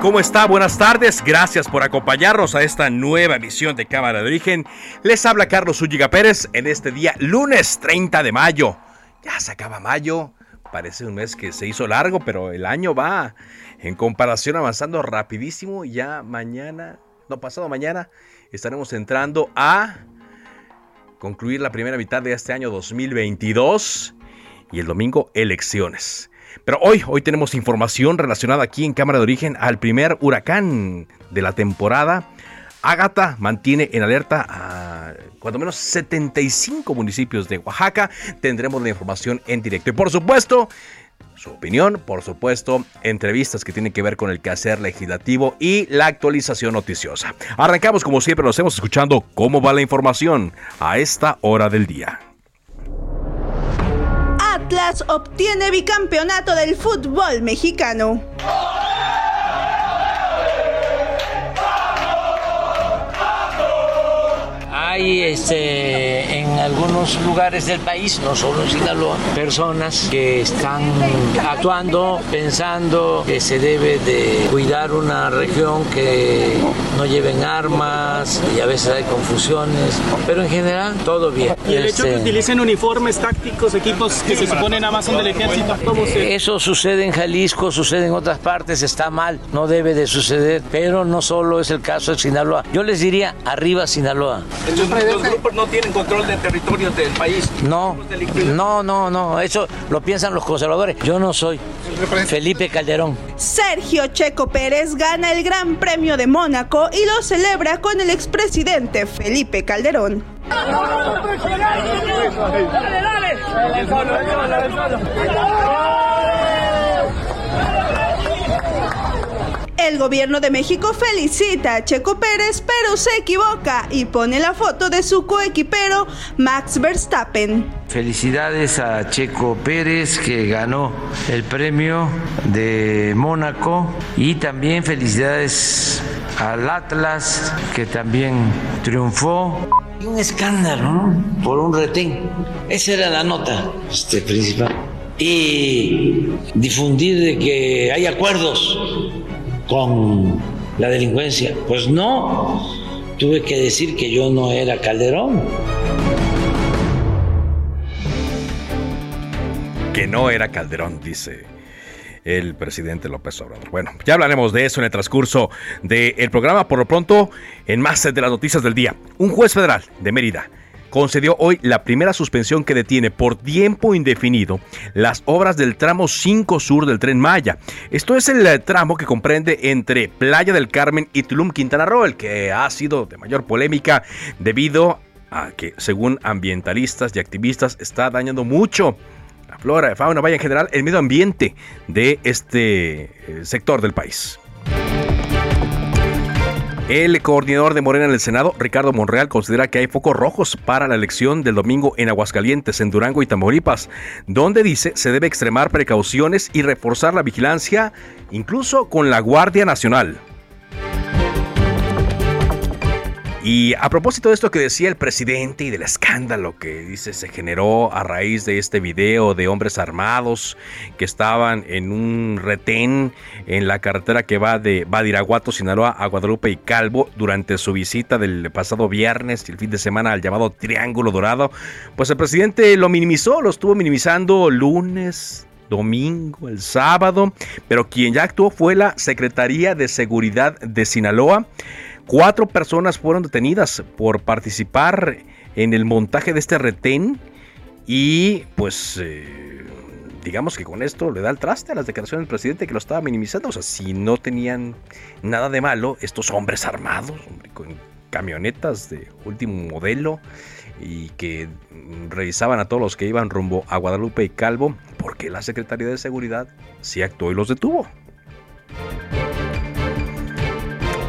¿Cómo está? Buenas tardes. Gracias por acompañarnos a esta nueva emisión de Cámara de Origen. Les habla Carlos Zúñiga Pérez en este día, lunes 30 de mayo. Ya se acaba mayo. Parece un mes que se hizo largo, pero el año va en comparación avanzando rapidísimo. Ya mañana, no pasado mañana, estaremos entrando a concluir la primera mitad de este año 2022 y el domingo elecciones. Pero hoy, hoy tenemos información relacionada aquí en Cámara de Origen al primer huracán de la temporada. Ágata mantiene en alerta a cuando menos 75 municipios de Oaxaca. Tendremos la información en directo. Y por supuesto, su opinión, por supuesto, entrevistas que tienen que ver con el quehacer legislativo y la actualización noticiosa. Arrancamos como siempre, nos hemos escuchando cómo va la información a esta hora del día. Atlas obtiene bicampeonato del fútbol mexicano. Hay este, en algunos lugares del país, no solo en Sinaloa, personas que están actuando pensando que se debe de cuidar una región que no lleven armas y a veces hay confusiones, pero en general todo bien. ¿Y el hecho de que Este, utilicen uniformes tácticos, equipos que se suponen nada más son del ejército? ¿Cómo se...? Eso sucede en Jalisco, sucede en otras partes, está mal, no debe de suceder, pero no solo es el caso de Sinaloa. Yo les diría, arriba Sinaloa. Los grupos no tienen control de territorios del país. No, no, no, no, eso lo piensan los conservadores. Yo no soy Felipe Calderón. Sergio Checo Pérez gana el Gran Premio de Mónaco y lo celebra con el expresidente Felipe Calderón. El gobierno de México felicita a Checo Pérez, pero se equivoca y pone la foto de su coequipero Max Verstappen. Felicidades a Checo Pérez que ganó el premio de Mónaco y también felicidades al Atlas que también triunfó. Y un escándalo ¿no? por un retén. Esa era la nota este, principal. Y difundir de que hay acuerdos con la delincuencia. Pues no, tuve que decir que yo no era Calderón. que no era Calderón, dice el presidente López Obrador. Bueno, ya hablaremos de eso en el transcurso del programa. Por lo pronto, en más de las noticias del día, un juez federal de Mérida concedió hoy la primera suspensión que detiene por tiempo indefinido las obras del tramo 5 sur del tren Maya. Esto es el eh, tramo que comprende entre Playa del Carmen y Tulum, Quintana Roo, el que ha sido de mayor polémica debido a que, según ambientalistas y activistas, está dañando mucho la flora, fauna, vaya en general, el medio ambiente de este eh, sector del país. El coordinador de Morena en el Senado, Ricardo Monreal, considera que hay focos rojos para la elección del domingo en Aguascalientes, en Durango y Tamaulipas, donde dice se debe extremar precauciones y reforzar la vigilancia, incluso con la Guardia Nacional. Y a propósito de esto que decía el presidente y del escándalo que dice se generó a raíz de este video de hombres armados que estaban en un retén en la carretera que va de Badiraguato, Sinaloa a Guadalupe y Calvo durante su visita del pasado viernes y el fin de semana al llamado Triángulo Dorado, pues el presidente lo minimizó, lo estuvo minimizando lunes, domingo, el sábado, pero quien ya actuó fue la Secretaría de Seguridad de Sinaloa. Cuatro personas fueron detenidas por participar en el montaje de este retén y pues... Eh, digamos que con esto le da el traste a las declaraciones del presidente que lo estaba minimizando. O sea, si no tenían nada de malo, estos hombres armados, con camionetas de último modelo y que revisaban a todos los que iban rumbo a Guadalupe y Calvo, porque la Secretaría de Seguridad sí actuó y los detuvo.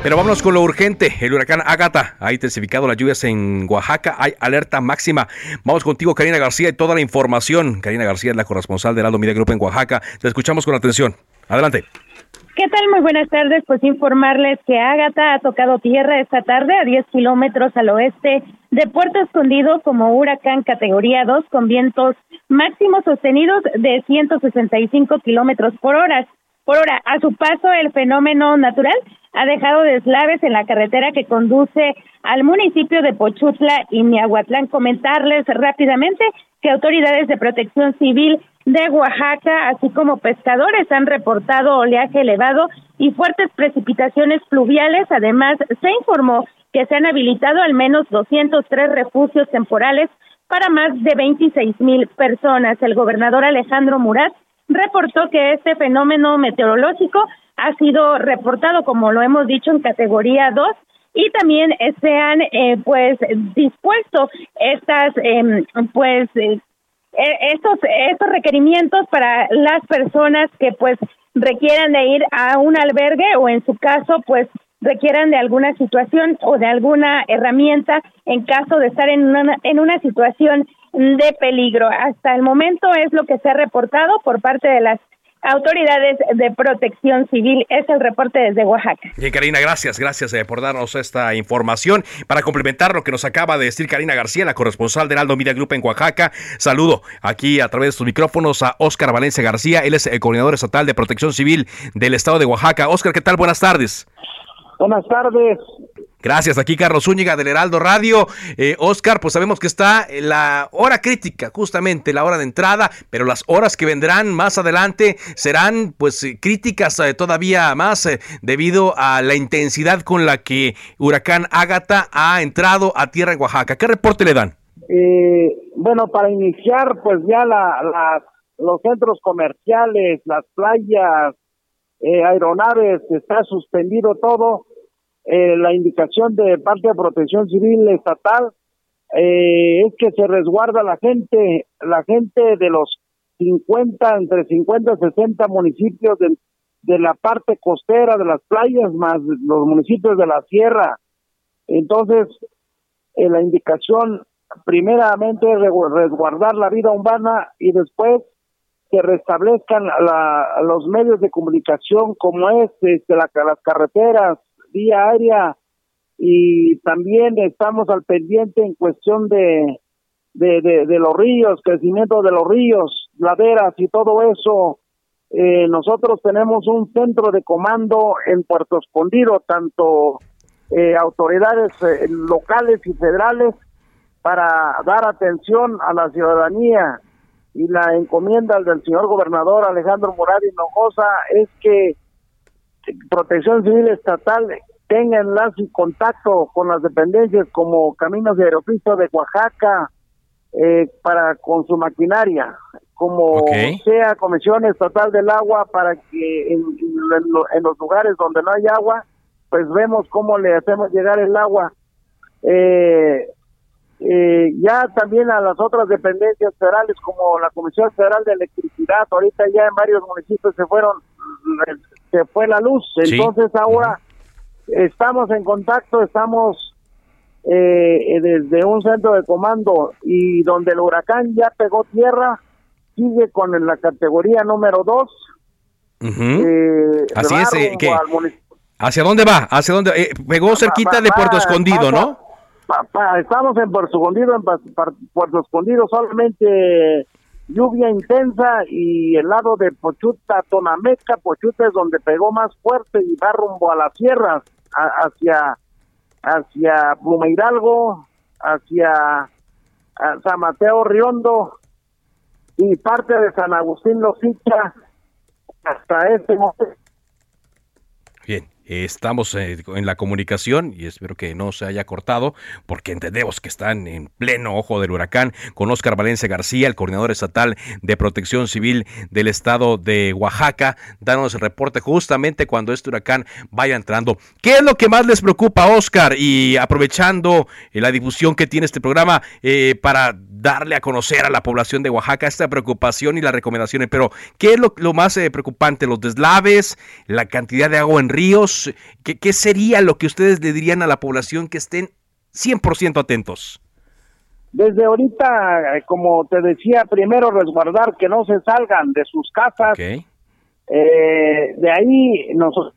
Pero vámonos con lo urgente. El huracán Ágata ha intensificado las lluvias en Oaxaca. Hay alerta máxima. Vamos contigo, Karina García, y toda la información. Karina García es la corresponsal del Aldo Media Group en Oaxaca. Te escuchamos con atención. Adelante. ¿Qué tal? Muy buenas tardes. Pues informarles que Ágata ha tocado tierra esta tarde a 10 kilómetros al oeste de Puerto Escondido como huracán categoría 2 con vientos máximos sostenidos de 165 kilómetros por hora. Por hora, a su paso, el fenómeno natural ha dejado deslaves en la carretera que conduce al municipio de Pochutla y Miahuatlán. Comentarles rápidamente que autoridades de protección civil de Oaxaca, así como pescadores, han reportado oleaje elevado y fuertes precipitaciones fluviales. Además, se informó que se han habilitado al menos 203 refugios temporales para más de 26 mil personas. El gobernador Alejandro Murat reportó que este fenómeno meteorológico ha sido reportado, como lo hemos dicho, en categoría 2 y también se han eh, pues dispuesto estas eh, pues eh, estos estos requerimientos para las personas que pues requieran de ir a un albergue o en su caso pues requieran de alguna situación o de alguna herramienta en caso de estar en una, en una situación de peligro. Hasta el momento es lo que se ha reportado por parte de las autoridades de protección civil. Es el reporte desde Oaxaca. Bien, Karina, gracias, gracias eh, por darnos esta información. Para complementar lo que nos acaba de decir Karina García, la corresponsal del Aldo Media Group en Oaxaca, saludo aquí a través de sus micrófonos a Óscar Valencia García. Él es el coordinador estatal de protección civil del estado de Oaxaca. Óscar, ¿qué tal? Buenas tardes. Buenas tardes. Gracias, aquí Carlos Zúñiga del Heraldo Radio. Eh, Oscar, pues sabemos que está la hora crítica, justamente la hora de entrada, pero las horas que vendrán más adelante serán pues críticas eh, todavía más eh, debido a la intensidad con la que Huracán Ágata ha entrado a tierra en Oaxaca. ¿Qué reporte le dan? Eh, bueno, para iniciar, pues ya la, los centros comerciales, las playas, aeronaves, está suspendido todo eh, la indicación de parte de Protección Civil Estatal eh, es que se resguarda la gente, la gente de los 50, entre 50 y 60 municipios de, de la parte costera de las playas, más los municipios de la sierra. Entonces, eh, la indicación primeramente es resguardar la vida humana y después que restablezcan la, los medios de comunicación como es este, la, las carreteras, vía aérea y también estamos al pendiente en cuestión de, de, los ríos, crecimiento de los ríos, laderas y todo eso. Eh, nosotros tenemos un centro de comando en Puerto Escondido, tanto eh, autoridades eh, locales y federales, para dar atención a la ciudadanía. Y la encomienda del señor gobernador Alejandro Morales Hinojosa es que Protección Civil Estatal tenga enlace y contacto con las dependencias como Caminos de Aeropuerto de Oaxaca eh, para con su maquinaria, como sea Comisión Estatal del Agua para que en, los lugares donde no hay agua, pues vemos cómo le hacemos llegar el agua. Eh, eh, ya también a las otras dependencias federales como la Comisión Federal de Electricidad, ahorita ya en varios municipios se fueron se fue la luz. Entonces ahora estamos en contacto, estamos eh, desde un centro de comando y donde el huracán ya pegó tierra, sigue con la categoría número 2. Eh, Así es. Eh, ¿Hacia dónde va? ¿Hacia dónde? pegó cerquita de Puerto Escondido, ¿no? estamos en Puerto Escondido, en Puerto Escondido solamente lluvia intensa y el lado de Pochuta, Tonameca, Pochuta es donde pegó más fuerte y va rumbo a las sierras, hacia, hacia Pluma Hidalgo, hacia San Mateo Riondo, y parte de San Agustín Losicha hasta este momento. Estamos eh, en la comunicación y espero que no se haya cortado porque entendemos que están en pleno ojo del huracán con Óscar Valencia García, el coordinador estatal de protección civil del estado de Oaxaca, dándonos el reporte justamente cuando este huracán vaya entrando. ¿Qué es lo que más les preocupa, Óscar? Y aprovechando eh, la difusión que tiene este programa eh, para darle a conocer a la población de Oaxaca esta preocupación y las recomendaciones, pero ¿qué es lo, más preocupante? ¿Los deslaves? ¿La cantidad de agua en ríos? ¿qué, sería lo que ustedes le dirían a la población que estén 100% atentos? Desde ahorita, eh, como te decía, primero resguardar que no se salgan de sus casas. Eh, de ahí nosotros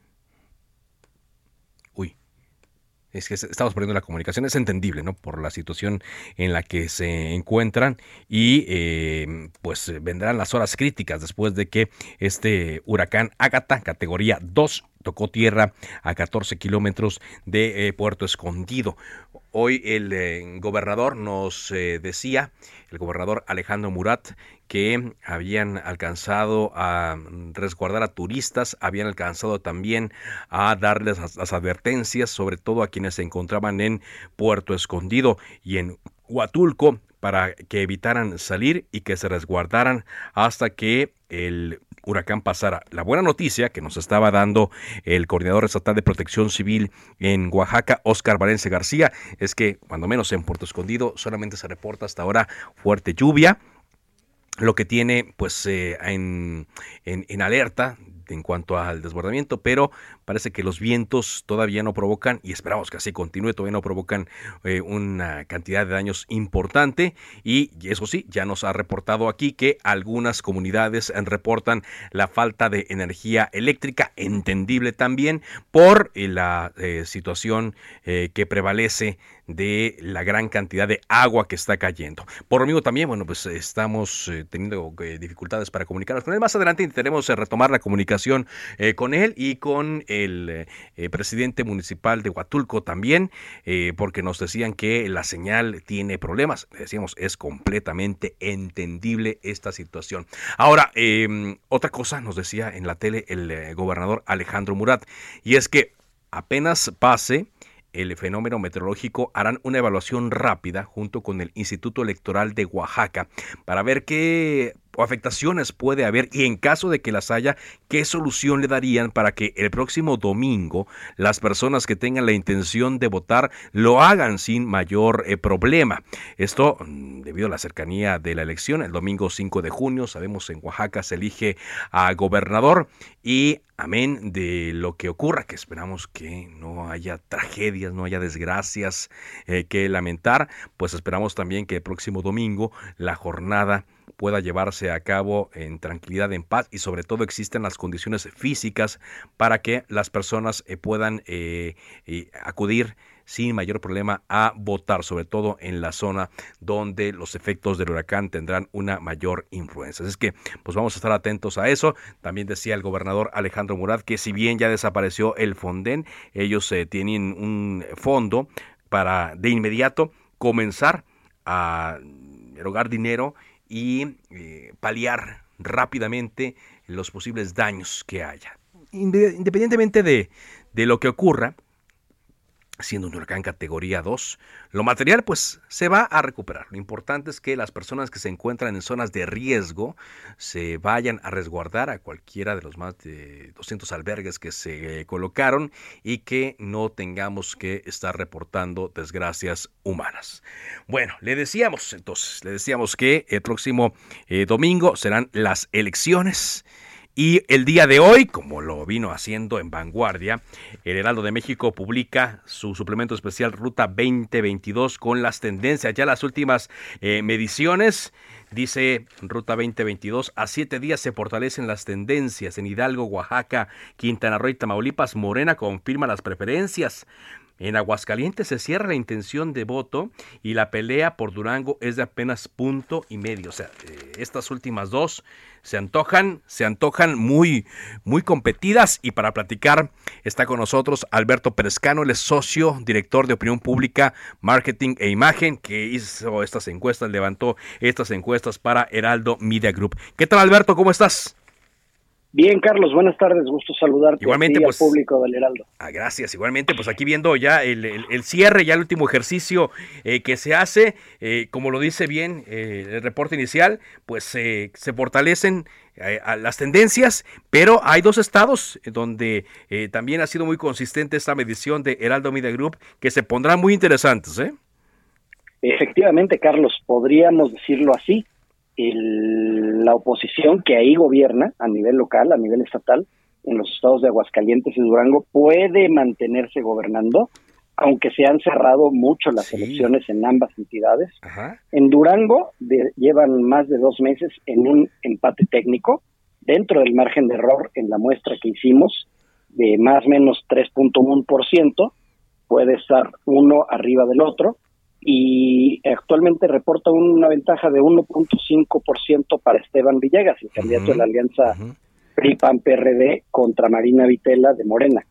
es que estamos perdiendo la comunicación, es entendible, ¿no? Por la situación en la que se encuentran y eh, pues vendrán las horas críticas después de que este huracán Ágata, categoría 2, tocó tierra a 14 kilómetros de eh, Puerto Escondido. Hoy el eh, gobernador nos decía, el gobernador Alejandro Murat, que habían alcanzado a resguardar a turistas, habían alcanzado también a darles las, advertencias, sobre todo a quienes se encontraban en Puerto Escondido y en Huatulco, para que evitaran salir y que se resguardaran hasta que el huracán pasara. La buena noticia que nos estaba dando el coordinador estatal de protección civil en Oaxaca, Oscar Valencia García, es que cuando menos en Puerto Escondido solamente se reporta hasta ahora fuerte lluvia lo que tiene pues eh, en, en, en, alerta en cuanto al desbordamiento, pero parece que los vientos todavía no provocan, y esperamos que así continúe, todavía no provocan eh, una cantidad de daños importante. Y eso sí, ya nos ha reportado aquí que algunas comunidades reportan la falta de energía eléctrica, entendible también por eh, la eh, situación que prevalece de la gran cantidad de agua que está cayendo. Por lo mismo también, bueno, pues estamos teniendo dificultades para comunicarnos con él. Más adelante intentaremos retomar la comunicación con él y con el eh, presidente municipal de Huatulco también, eh, porque nos decían que la señal tiene problemas. Decíamos, es completamente entendible esta situación. Ahora, em, otra cosa nos decía en la tele el eh, gobernador Alejandro Murat, y es que apenas pase el fenómeno meteorológico harán una evaluación rápida junto con el Instituto Electoral de Oaxaca para ver qué afectaciones puede haber y en caso de que las haya, qué solución le darían para que el próximo domingo las personas que tengan la intención de votar lo hagan sin mayor eh, problema. Esto mm, debido a la cercanía de la elección, el domingo 5 de junio, sabemos en Oaxaca se elige a gobernador y amén de lo que ocurra, que esperamos que no haya tragedias, no haya desgracias eh, que lamentar, pues esperamos también que el próximo domingo la jornada pueda llevarse a cabo en tranquilidad, en paz y sobre todo existen las condiciones físicas para que las personas eh, puedan eh, acudir sin mayor problema a votar, sobre todo en la zona donde los efectos del huracán tendrán una mayor influencia. Es que, pues vamos a estar atentos a eso. También decía el gobernador Alejandro Murat que si bien ya desapareció el Fonden, ellos eh, tienen un fondo para de inmediato comenzar a erogar dinero y eh, paliar rápidamente los posibles daños que haya. Independientemente de, de lo que ocurra, siendo un huracán categoría 2. Lo material pues se va a recuperar. Lo importante es que las personas que se encuentran en zonas de riesgo se vayan a resguardar a cualquiera de los más de 200 albergues que se colocaron y que no tengamos que estar reportando desgracias humanas. Bueno, le decíamos entonces, le decíamos que el próximo eh, domingo serán las elecciones. Y el día de hoy, como lo vino haciendo en Vanguardia, el Heraldo de México publica su suplemento especial Ruta 2022 con las tendencias, ya las últimas eh, mediciones. Dice Ruta 2022, a siete días se fortalecen las tendencias en Hidalgo, Oaxaca, Quintana Roo y Tamaulipas. Morena confirma las preferencias. En Aguascalientes se cierra la intención de voto y la pelea por Durango es de apenas punto y medio. O sea, eh, estas últimas dos se antojan, se antojan muy, muy competidas. Y para platicar está con nosotros Alberto Perezcano, el socio, director de opinión pública, marketing e imagen, que hizo estas encuestas, levantó estas encuestas para Heraldo Media Group. ¿Qué tal, Alberto? ¿Cómo estás? Bien, Carlos, buenas tardes, gusto saludarte igualmente, pues, al público del Heraldo. Ah, gracias, igualmente, pues aquí viendo ya el, el, cierre, ya el último ejercicio eh, que se hace, eh, como lo dice bien eh, el reporte inicial, pues se fortalecen las tendencias, pero hay dos estados donde también ha sido muy consistente esta medición de Heraldo Media Group que se pondrán muy interesantes, ¿eh? Efectivamente, Carlos, podríamos decirlo así la oposición que ahí gobierna a nivel local, a nivel estatal, en los estados de Aguascalientes y Durango, puede mantenerse gobernando, aunque se han cerrado mucho las elecciones en ambas entidades. En Durango llevan más de dos meses en un empate técnico, dentro del margen de error en la muestra que hicimos, de más o menos 3.1%, puede estar uno arriba del otro, y actualmente reporta una ventaja de 1.5% para Esteban Villegas, el candidato de la alianza PRI-PAN-PRD contra Marina Vitela de Morena,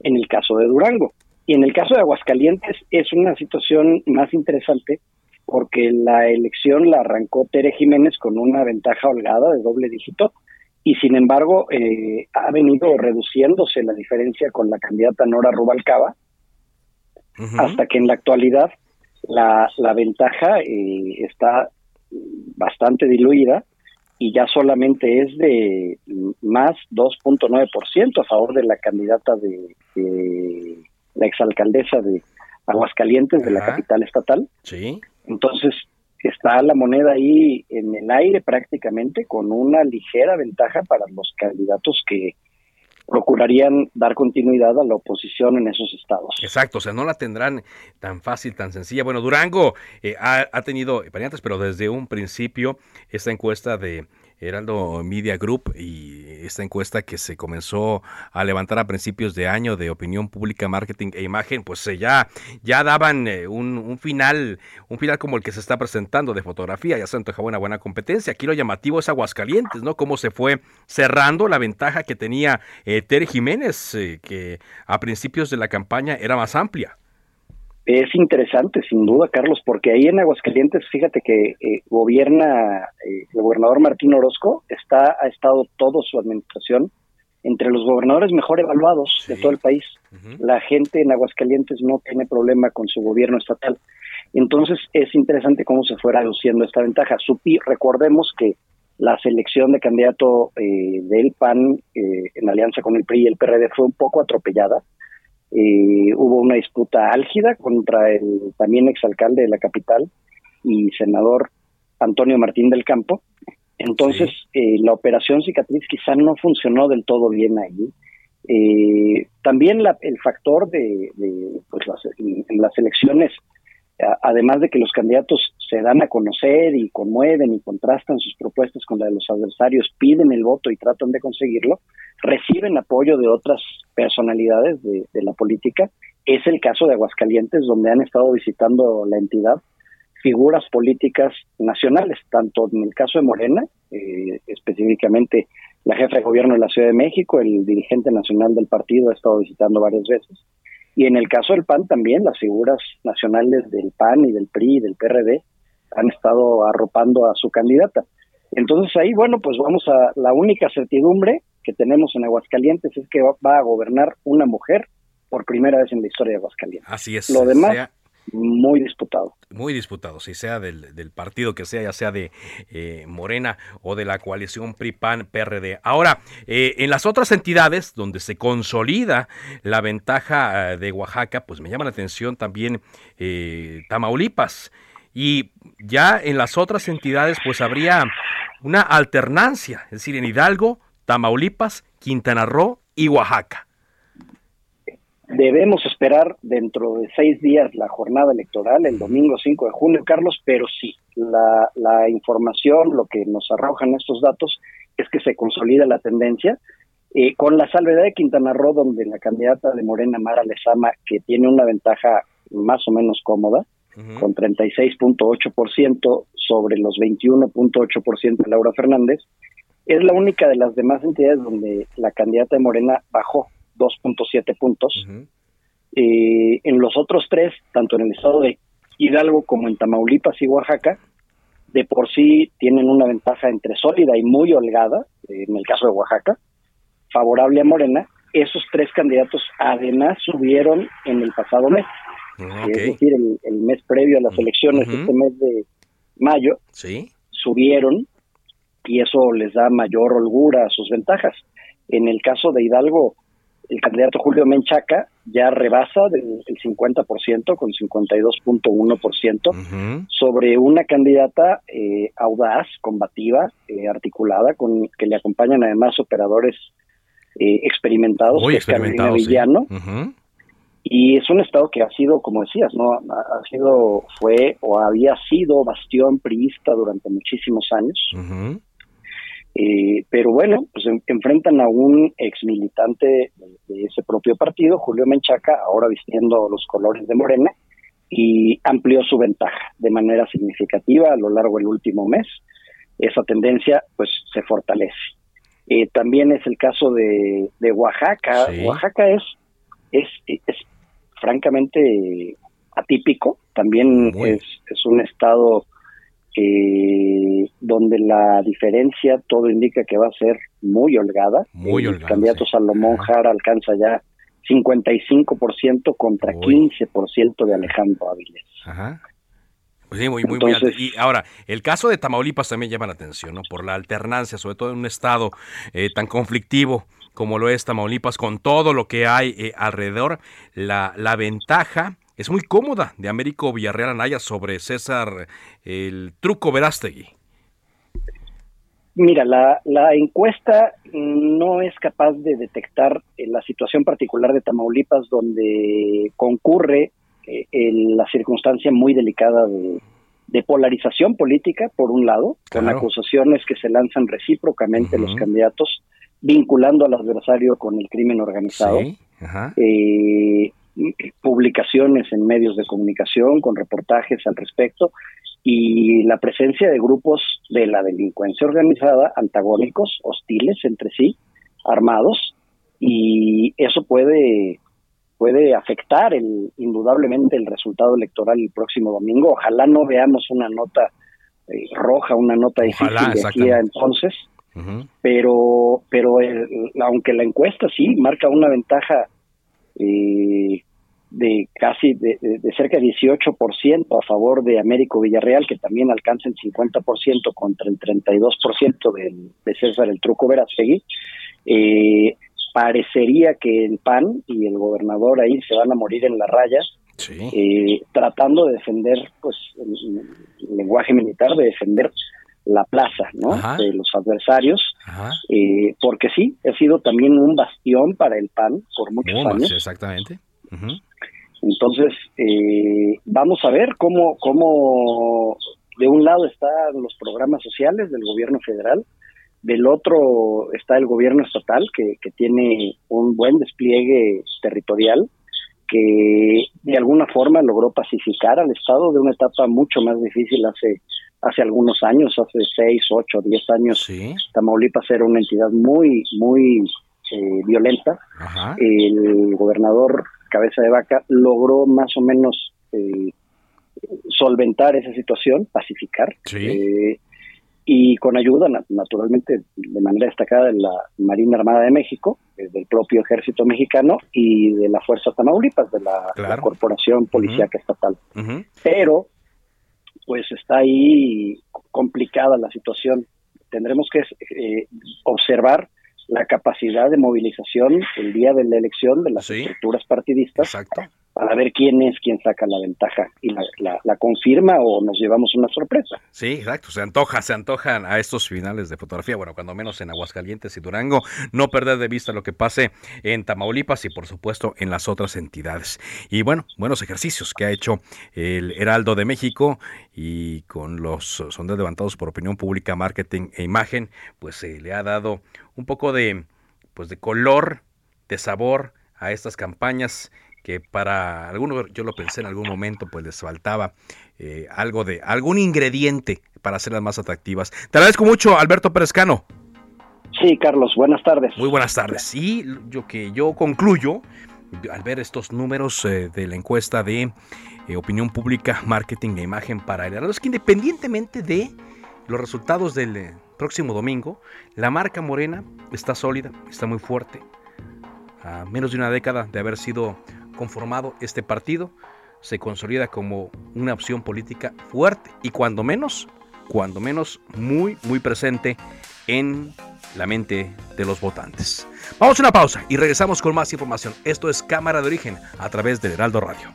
en el caso de Durango. Y en el caso de Aguascalientes es una situación más interesante porque la elección la arrancó Tere Jiménez con una ventaja holgada de doble dígito y sin embargo eh, ha venido reduciéndose la diferencia con la candidata Nora Rubalcaba hasta que en la actualidad la, la ventaja eh, está bastante diluida y ya solamente es de más 2.9% a favor de la candidata de, la exalcaldesa de Aguascalientes, de la capital estatal. Sí. Entonces, está la moneda ahí en el aire prácticamente con una ligera ventaja para los candidatos que procurarían dar continuidad a la oposición en esos estados. Exacto, o sea, no la tendrán tan fácil, tan sencilla. Bueno, Durango eh, ha, ha, tenido variantes, pero desde un principio esta encuesta de Heraldo Media Group y esta encuesta que se comenzó a levantar a principios de año de opinión pública, marketing e imagen, pues eh, ya, ya daban eh, un, final, un final como el que se está presentando de fotografía, ya se antojaba una buena competencia. Aquí lo llamativo es Aguascalientes, ¿no? Cómo se fue cerrando la ventaja que tenía eh, Tere Jiménez, que a principios de la campaña era más amplia. Es interesante, sin duda, Carlos, porque ahí en Aguascalientes, fíjate que eh, gobierna eh, el gobernador Martín Orozco, está, ha estado toda su administración entre los gobernadores mejor evaluados de todo el país. La gente en Aguascalientes no tiene problema con su gobierno estatal. Entonces es interesante cómo se fue reduciendo esta ventaja. Supi, recordemos que la selección de candidato eh, del PAN en alianza con el PRI y el PRD fue un poco atropellada eh, hubo una disputa álgida contra el también exalcalde de la capital y senador Antonio Martín del Campo. Entonces, eh, la operación cicatriz quizá no funcionó del todo bien ahí. Eh, también el factor de, pues las, en las elecciones además de que los candidatos se dan a conocer y conmueven y contrastan sus propuestas con la de los adversarios, piden el voto y tratan de conseguirlo, reciben apoyo de otras personalidades de, la política. Es el caso de Aguascalientes, donde han estado visitando la entidad figuras políticas nacionales, tanto en el caso de Morena, eh, específicamente la jefa de gobierno de la Ciudad de México, el dirigente nacional del partido ha estado visitando varias veces, y en el caso del PAN también, las figuras nacionales del PAN y del PRI y del PRD han estado arropando a su candidata. Entonces ahí, bueno, pues vamos a la única certidumbre que tenemos en Aguascalientes es que va a gobernar una mujer por primera vez en la historia de Aguascalientes. Así es. Lo demás, muy disputado. Muy disputado, si sea del, partido que sea, ya sea de eh, Morena o de la coalición PRI-PAN-PRD. Ahora, eh, en las otras entidades donde se consolida la ventaja eh, de Oaxaca, pues me llama la atención también Tamaulipas. Y ya en las otras entidades, pues habría una alternancia, es decir, en Hidalgo, Tamaulipas, Quintana Roo y Oaxaca. Debemos esperar dentro de seis días la jornada electoral, el domingo 5 de junio, Carlos, pero sí, la, la información, lo que nos arrojan estos datos es que se consolida la tendencia. Eh, con la salvedad de Quintana Roo, donde la candidata de Morena, Mara Lezama, que tiene una ventaja más o menos cómoda, con 36.8% sobre los 21.8% de Laura Fernández, es la única de las demás entidades donde la candidata de Morena bajó 2.7 puntos. Eh, en los otros tres, tanto en el estado de Hidalgo como en Tamaulipas y Oaxaca, de por sí tienen una ventaja entre sólida y muy holgada, en el caso de Oaxaca, favorable a Morena. Esos tres candidatos además subieron en el pasado mes, Ah, es decir, el, mes previo a las elecciones, este mes de mayo, Sí. subieron y eso les da mayor holgura a sus ventajas. En el caso de Hidalgo, el candidato Julio Menchaca ya rebasa del, el 50% con 52.1% sobre una candidata eh, audaz, combativa, eh, articulada, con que le acompañan además operadores eh, experimentados, Muy que es sí. Villano, y es un estado que ha sido, como decías, no, ha sido, fue o había sido bastión priista durante muchísimos años. Ujú. Eh, pero bueno, pues en- enfrentan a un ex militante de, ese propio partido, Julio Menchaca, ahora vistiendo los colores de Morena, y amplió su ventaja de manera significativa a lo largo del último mes. Esa tendencia pues se fortalece. Eh, también es el caso de, de Oaxaca. Sí. Oaxaca es, es, es francamente atípico. También es, es un estado eh, donde la diferencia todo indica que va a ser muy holgada. Muy el holgada, candidato Salomón Jara alcanza ya 55% contra 15% de Alejandro Áviles. Ajá. Pues sí, muy, muy, muy Entonces- alto. Y ahora, el caso de Tamaulipas también llama la atención, ¿no? Por la alternancia, sobre todo en un estado eh, tan conflictivo como lo es Tamaulipas, con todo lo que hay eh, alrededor, la, la ventaja es muy cómoda de Américo Villarreal Anaya sobre César el Truco Verástegui. Mira, la, la encuesta no es capaz de detectar eh, la situación particular de Tamaulipas donde concurre eh, el- la circunstancia muy delicada de, de polarización política, por un lado, con acusaciones que se lanzan recíprocamente los candidatos, vinculando al adversario con el crimen organizado. Sí, ajá. eh, publicaciones en medios de comunicación con reportajes al respecto y la presencia de grupos de la delincuencia organizada antagónicos, hostiles entre sí, armados y eso puede puede afectar el, indudablemente el resultado electoral el próximo domingo. Ojalá no veamos una nota eh, roja, una nota Ojalá, difícil de aquí a entonces pero pero el- aunque la encuesta sí marca una ventaja eh, de casi de, cerca de 18% a favor de Américo Villarreal, que también alcanza el 50% contra el 32% del- de César el Truco Verástegui, eh, parecería que el PAN y el gobernador ahí se van a morir en la raya, eh, tratando de defender, pues, el, el lenguaje militar, de defender la plaza, ¿no? Ajá. De los adversarios, eh, porque sí, ha sido también un bastión para el PAN por muchos Pumas, años. exactamente. Entonces, eh, vamos a ver cómo, cómo de un lado están los programas sociales del gobierno federal, del otro está el gobierno estatal, que, que tiene un buen despliegue territorial, que de alguna forma logró pacificar al Estado de una etapa mucho más difícil hace, hace algunos años, hace seis, ocho, diez años. Tamaulipas era una entidad muy, muy eh, violenta. El gobernador Cabeza de Vaca logró más o menos eh, solventar esa situación, pacificar. eh, y con ayuda, na- naturalmente, de manera destacada de la Marina Armada de México, eh, del propio Ejército Mexicano y de la Fuerza Tamaulipas, de la. Corporación Policíaca Estatal. Pero, pues está ahí complicada la situación. Tendremos que eh, observar la capacidad de movilización el día de la elección de las estructuras partidistas para ver quién es quien saca la ventaja y la, la- confirma o nos llevamos una sorpresa. Sí, exacto. Se antoja, se antojan a estos finales de fotografía. Bueno, cuando menos en Aguascalientes y Durango. No perder de vista lo que pase en Tamaulipas y, por supuesto, en las otras entidades. Y bueno, buenos ejercicios que ha hecho el Heraldo de México y con los sondeos levantados por opinión pública, marketing e imagen, pues se le ha dado un poco de pues de color, de sabor a estas campañas que para algunos, yo lo pensé en algún momento, pues les faltaba eh, algo de, algún ingrediente para hacerlas más atractivas. Te agradezco mucho, Alberto Perezcano. Sí, Carlos, buenas tardes. Muy buenas tardes. Y yo que yo concluyo al ver estos números eh, de la encuesta de eh, opinión pública, marketing e imagen para el es que independientemente de los resultados del próximo domingo, la marca Morena está sólida, está muy fuerte. A menos de una década de haber sido conformado este partido, se consolida como una opción política fuerte y cuando menos, cuando menos muy, muy presente en la mente de los votantes. Vamos a una pausa y regresamos con más información. Esto es Cámara de Origen a través del Heraldo Radio.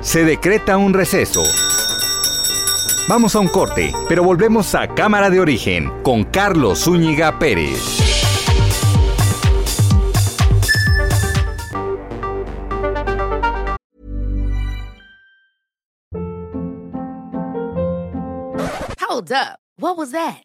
Se decreta un receso. Vamos a un corte, pero volvemos a Cámara de Origen con Carlos Zúñiga Pérez. Hold up. What was that?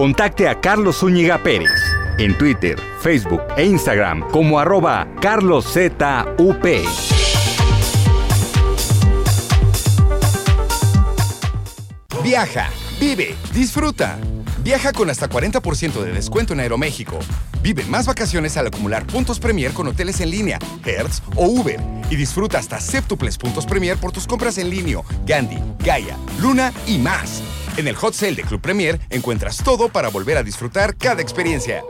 Contacte a Carlos Zúñiga Pérez en Twitter, Facebook e Instagram como arroba carloszup. Viaja, vive, disfruta. Viaja con hasta 40% de descuento en Aeroméxico. Vive más vacaciones al acumular puntos Premier con hoteles en línea, Hertz o Uber. Y disfruta hasta séptuples puntos Premier por tus compras en línea, Gandhi, Gaia, Luna y más. En el Hot Sale de Club Premier encuentras todo para volver a disfrutar cada experiencia.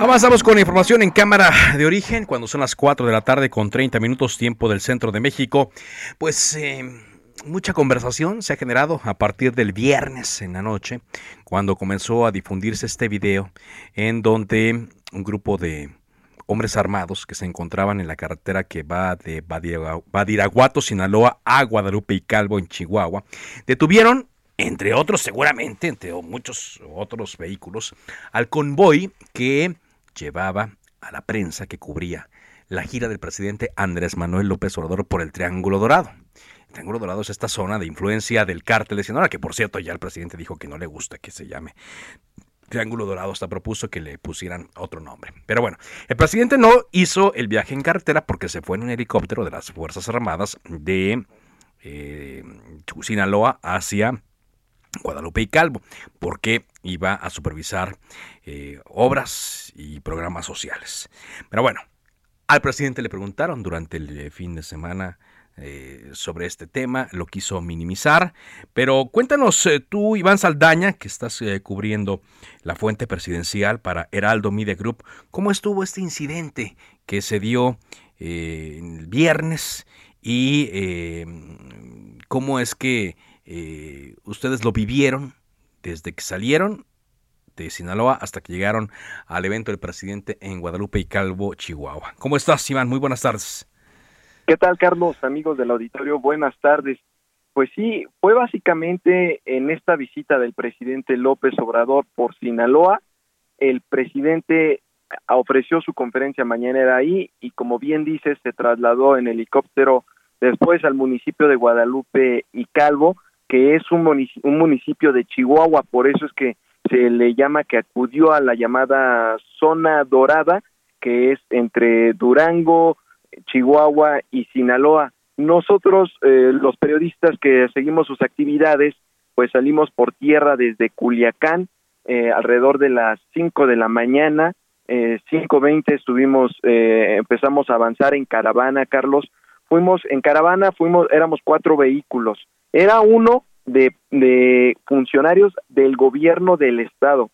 Avanzamos con información en cámara de origen cuando son las 4 de la tarde con 30 minutos tiempo del centro de México. Pues eh, mucha conversación se ha generado a partir del viernes en la noche cuando comenzó a difundirse este video en donde un grupo de hombres armados que se encontraban en la carretera que va de Badiraguato, Sinaloa, a Guadalupe y Calvo, en Chihuahua, detuvieron, entre otros seguramente, entre muchos otros vehículos, al convoy que llevaba a la prensa que cubría la gira del presidente Andrés Manuel López Obrador por el Triángulo Dorado. El Triángulo Dorado es esta zona de influencia del cártel de Sinaloa, que por cierto ya el presidente dijo que no le gusta que se llame Triángulo Dorado hasta propuso que le pusieran otro nombre. Pero bueno, el presidente no hizo el viaje en carretera porque se fue en un helicóptero de las Fuerzas Armadas de eh, Sinaloa hacia Guadalupe y Calvo, porque iba a supervisar eh, obras y programas sociales. Pero bueno, al presidente le preguntaron durante el eh, fin de semana eh, sobre este tema, lo quiso minimizar. Pero cuéntanos eh, tú, Iván Saldaña, que estás eh, cubriendo la fuente presidencial para Heraldo Media Group, ¿cómo estuvo este incidente que se dio el viernes y cómo es que ustedes lo vivieron desde que salieron de Sinaloa hasta que llegaron al evento del presidente en Guadalupe y Calvo, Chihuahua. ¿Cómo estás, Iván? Muy buenas tardes. ¿Qué tal, Carlos? Amigos del auditorio, buenas tardes. Pues sí, fue básicamente en esta visita del presidente López Obrador por Sinaloa. El presidente ofreció su conferencia mañana ahí y como bien dice, se trasladó en helicóptero después al municipio de Guadalupe y Calvo, que es un municipio, un municipio de Chihuahua, por eso es que se le llama que acudió a la llamada zona dorada, que es entre Durango, Chihuahua y Sinaloa. Nosotros, eh, los periodistas que seguimos sus actividades, pues salimos por tierra desde Culiacán eh, alrededor de las 5 de la mañana, eh, 5.20 estuvimos, eh, empezamos a avanzar en caravana, Carlos. Fuimos en caravana, fuimos, éramos cuatro vehículos. Era uno de, de funcionarios del gobierno del estado.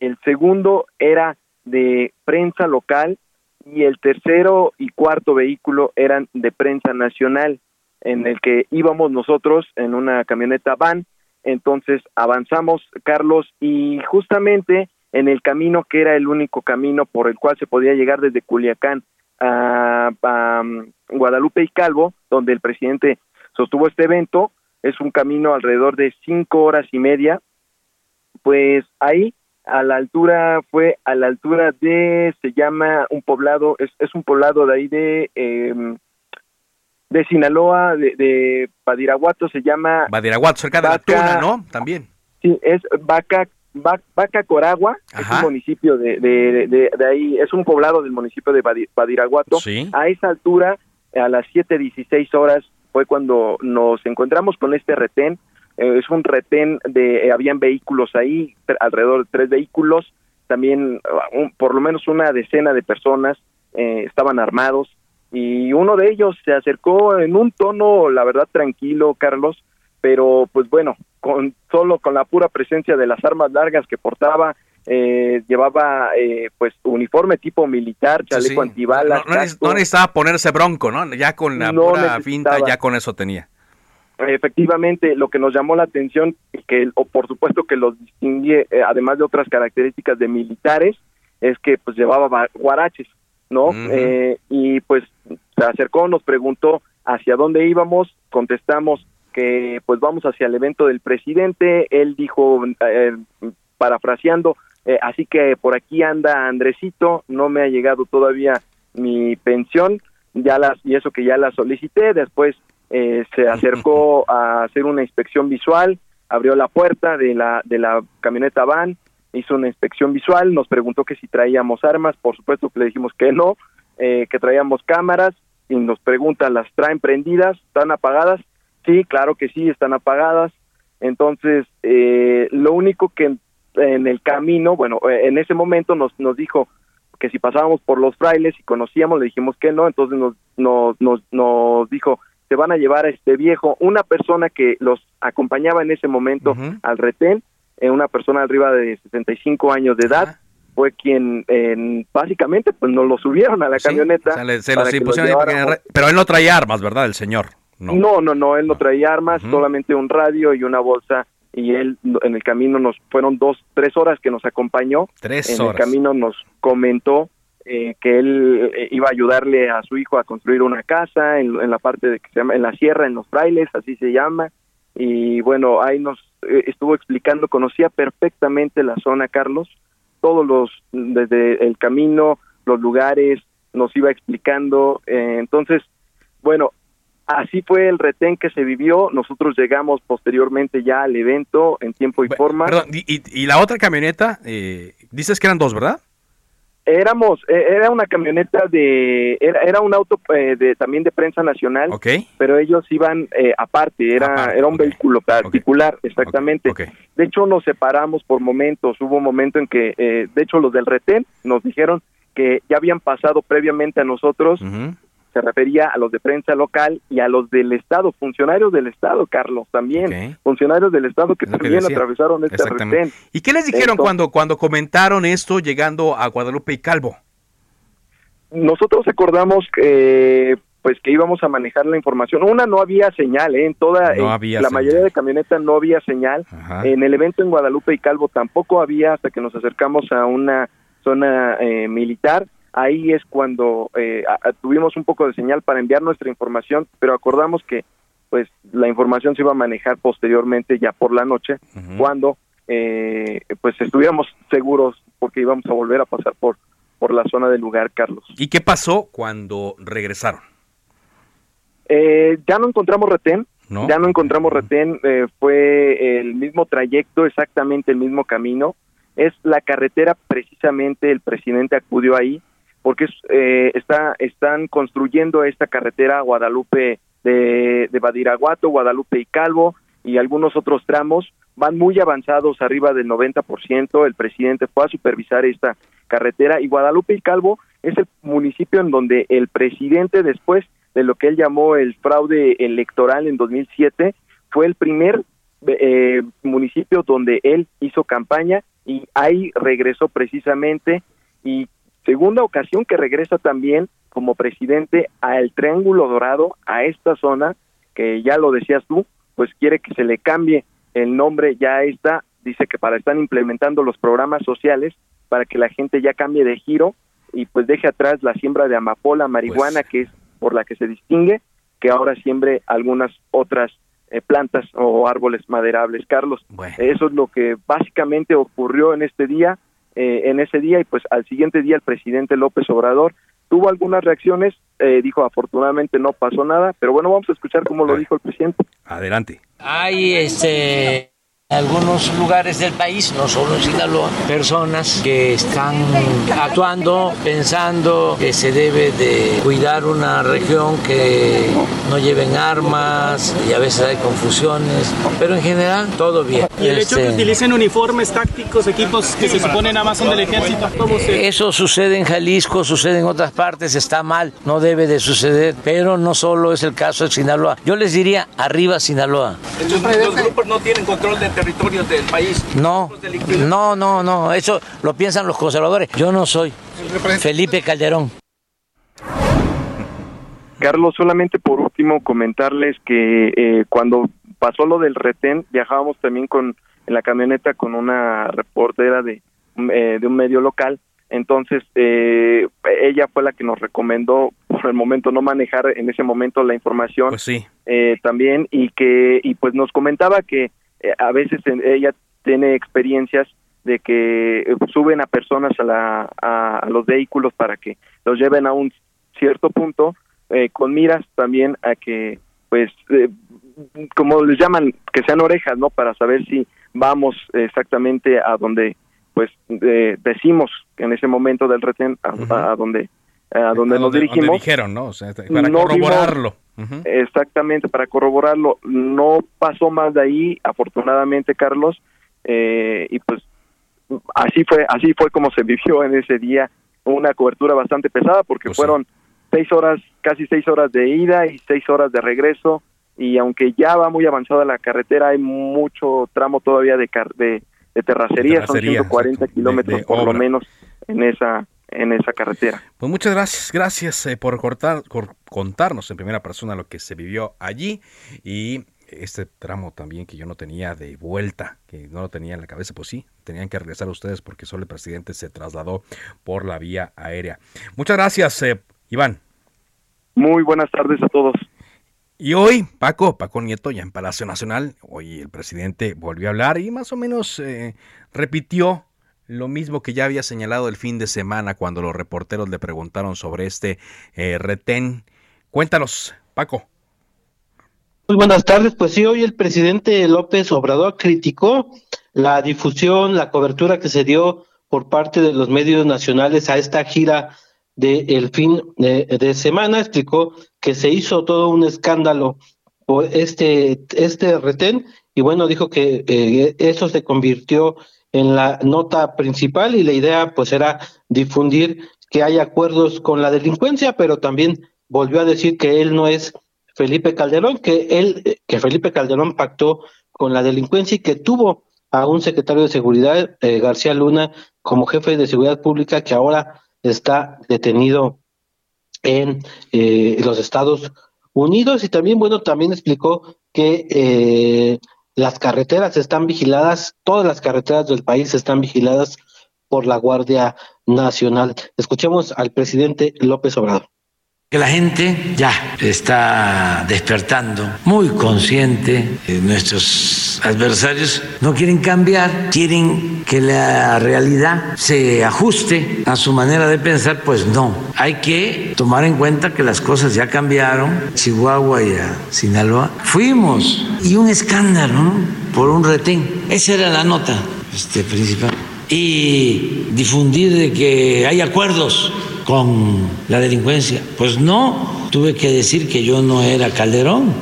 El segundo era de prensa local y el tercero y cuarto vehículo eran de prensa nacional, en el que íbamos nosotros en una camioneta van. Entonces avanzamos, Carlos, y justamente en el camino que era el único camino por el cual se podía llegar desde Culiacán a, um, Guadalupe y Calvo, donde el presidente sostuvo este evento, es un camino alrededor de cinco horas y media, pues ahí a la altura fue a la altura de se llama un poblado es, es un poblado de ahí de eh, de Sinaloa de, de, Badiraguato se llama Badiraguato cerca de Vaca, la Tuna no también sí es Vaca Vaca Coragua Ajá. es un municipio de, de, de, de, ahí es un poblado del municipio de Badiraguato ¿Sí? a esa altura a las 7:16 horas fue cuando nos encontramos con este retén eh, es un retén de, eh, habían vehículos ahí, alrededor de tres vehículos, también un, por lo menos una decena de personas eh, estaban armados y uno de ellos se acercó en un tono, la verdad, tranquilo, Carlos, pero pues bueno, con solo con la pura presencia de las armas largas que portaba, eh, llevaba eh, pues uniforme tipo militar, chaleco sí, sí. antibalas. No, no, no, necesitaba ponerse bronco, ¿no? Ya con la No pura finta, ya con eso tenía. Efectivamente, lo que nos llamó la atención, que o por supuesto que los distingue, eh, además de otras características de militares, es que pues llevaba guaraches, ¿no? Uh -huh. eh, y pues se acercó, nos preguntó hacia dónde íbamos, contestamos que pues vamos hacia el evento del presidente, él dijo, eh, parafraseando, eh, así que por aquí anda Andresito, no me ha llegado todavía mi pensión, ya las y eso que ya la solicité, después eh, se acercó a hacer una inspección visual, abrió la puerta de la de la camioneta van, hizo una inspección visual, nos preguntó que si traíamos armas, por supuesto que le dijimos que no, eh, que traíamos cámaras y nos pregunta, ¿las traen prendidas? ¿Están apagadas? Sí, claro que sí, están apagadas. Entonces, eh, lo único que en, en el camino, bueno, eh, en ese momento nos, nos dijo que si pasábamos por los frailes y conocíamos, le dijimos que no, entonces nos, nos, nos, nos dijo, se van a llevar a este viejo, una persona que los acompañaba en ese momento uh -huh. al retén, eh, una persona arriba de 65 años de edad, uh -huh. fue quien eh, básicamente pues nos lo subieron a la sí, camioneta. O sea, le, se los impusieron los pero él no traía armas, ¿verdad? El señor. No, no, no, no él no traía armas, uh -huh. solamente un radio y una bolsa y él en el camino nos fueron dos, tres horas que nos acompañó. Tres en horas. el camino nos comentó eh, que él eh, iba a ayudarle a su hijo a construir una casa en, en, la parte de que se llama en la sierra en los frailes así se llama. Y bueno ahí nos eh, estuvo explicando conocía perfectamente la zona Carlos. Todos los desde el camino los lugares nos iba explicando. Eh, entonces bueno así fue el retén que se vivió. Nosotros llegamos posteriormente ya al evento en tiempo y forma. Perdón, y, y, y la otra camioneta eh, dices que eran dos verdad éramos era una camioneta de era, era un auto eh, de también de prensa nacional okay. pero ellos iban eh, aparte era aparte, era un okay. vehículo particular okay. exactamente de hecho nos separamos por momentos hubo un momento en que eh, de hecho los del retén nos dijeron que ya habían pasado previamente a nosotros uh -huh se refería a los de prensa local y a los del Estado, funcionarios del Estado, Carlos, también, okay. funcionarios del Estado que es también que atravesaron este retén. ¿Y qué les dijeron Esto, cuando, cuando comentaron esto llegando a Guadalupe y Calvo? Nosotros acordamos que pues que íbamos a manejar la información. Una no había señal, ¿eh? en toda no había la señal. mayoría de camionetas no había señal. Ajá. En el evento en Guadalupe y Calvo tampoco había hasta que nos acercamos a una zona eh, militar ahí es cuando eh, a, tuvimos un poco de señal para enviar nuestra información, pero acordamos que pues la información se iba a manejar posteriormente ya por la noche, uh -huh. cuando eh, pues estuviéramos seguros porque íbamos a volver a pasar por por la zona del lugar, Carlos. ¿Y qué pasó cuando regresaron? Eh, ya no encontramos retén, ¿No? ya no encontramos retén, eh, fue el mismo trayecto, exactamente el mismo camino, es la carretera precisamente, el presidente acudió ahí, porque eh, está, están construyendo esta carretera Guadalupe de, de Badiraguato, Guadalupe y Calvo y algunos otros tramos van muy avanzados, arriba del 90%. El presidente fue a supervisar esta carretera y Guadalupe y Calvo es el municipio en donde el presidente, después de lo que él llamó el fraude electoral en 2007, fue el primer eh, municipio donde él hizo campaña y ahí regresó precisamente y segunda ocasión que regresa también como presidente al Triángulo Dorado, a esta zona, que ya lo decías tú, pues quiere que se le cambie el nombre ya a esta, dice que para estar implementando los programas sociales para que la gente ya cambie de giro y pues deje atrás la siembra de amapola, marihuana, que es por la que se distingue, que ahora siembre algunas otras eh, plantas o árboles maderables. Carlos, eso es lo que básicamente ocurrió en este día, eh, en ese día y pues al siguiente día el presidente López Obrador tuvo algunas reacciones, eh, dijo afortunadamente no pasó nada, pero bueno, vamos a escuchar cómo lo dijo el presidente. Adelante. Hay este algunos lugares del país, no solo en Sinaloa, personas que están actuando pensando que se debe de cuidar una región que no lleven armas y a veces hay confusiones, pero en general todo bien. ¿Y el hecho que Este, utilicen uniformes tácticos, equipos que se supone nada más son del ejército? ¿Cómo se...? Eso sucede en Jalisco, sucede en otras partes, está mal, no debe de suceder, pero no solo es el caso de Sinaloa. Yo les diría, arriba Sinaloa. Los, los grupos no tienen control de territorios del país. No, no, no, no, eso lo piensan los conservadores. Yo no soy Felipe Calderón. Carlos, solamente por último comentarles que eh, cuando pasó lo del retén, viajábamos también con en la camioneta con una reportera de, eh, de un medio local. Entonces, eh, ella fue la que nos recomendó por el momento no manejar en ese momento la información Pues sí. eh, también y que y pues nos comentaba que a veces ella tiene experiencias de que eh, suben a personas a, la, a, a los vehículos para que los lleven a un cierto punto eh, con miras también a que pues eh, como les llaman que sean orejas no para saber si vamos exactamente a donde pues eh, decimos en ese momento del retén a, a- a donde a donde A nos donde- dirigimos donde dijeron, ¿no? O sea, para No corroborarlo. vimos- Exactamente, para corroborarlo. No pasó más de ahí, afortunadamente, Carlos. eh, y pues así fue, así fue como se vivió en ese día. Una cobertura bastante pesada porque Pues fueron seis horas, casi seis horas de ida y seis horas de regreso. Y aunque ya va muy avanzada la carretera, hay mucho tramo todavía de, car- de, de terracería, son terracería, 140 exacto, kilómetros por lo menos en esa en esa carretera. Pues muchas gracias, gracias eh, por, cortar, por contarnos en primera persona lo que se vivió allí y este tramo también que yo no tenía de vuelta, que no lo tenía en la cabeza, pues sí, tenían que regresar ustedes porque solo el presidente se trasladó por la vía aérea. Muchas gracias, eh, Iván. Muy buenas tardes a todos. Y hoy, Paco, Paco Nieto, ya en Palacio Nacional, hoy el presidente volvió a hablar y más o menos eh, repitió lo mismo que ya había señalado el fin de semana cuando los reporteros le preguntaron sobre este eh, retén. Cuéntanos, Paco. Muy buenas tardes. Pues sí, hoy el presidente López Obrador criticó la difusión, la cobertura que se dio por parte de los medios nacionales a esta gira del el fin de, de semana. Explicó que se hizo todo un escándalo por este, este retén y bueno, dijo que eh, eso se convirtió en la nota principal y la idea pues era difundir que hay acuerdos con la delincuencia, pero también volvió a decir que él no es Felipe Calderón, que él, que Felipe Calderón pactó con la delincuencia y que tuvo a un secretario de seguridad, eh, García Luna, como jefe de seguridad pública, que ahora está detenido en eh, los Estados Unidos. Y también, bueno, también explicó que eh, las carreteras están vigiladas, todas las carreteras del país están vigiladas por la Guardia Nacional. Escuchemos al presidente López Obrador. Que la gente ya está despertando, muy consciente. Eh, Nuestros adversarios no quieren cambiar, quieren que la realidad se ajuste a su manera de pensar. Pues no, hay que tomar en cuenta que las cosas ya cambiaron. Chihuahua y Sinaloa fuimos y un escándalo ¿no? por un retén. Esa era la nota este, principal. Y difundir de que hay acuerdos con la delincuencia. Pues no, tuve que decir que yo no era Calderón.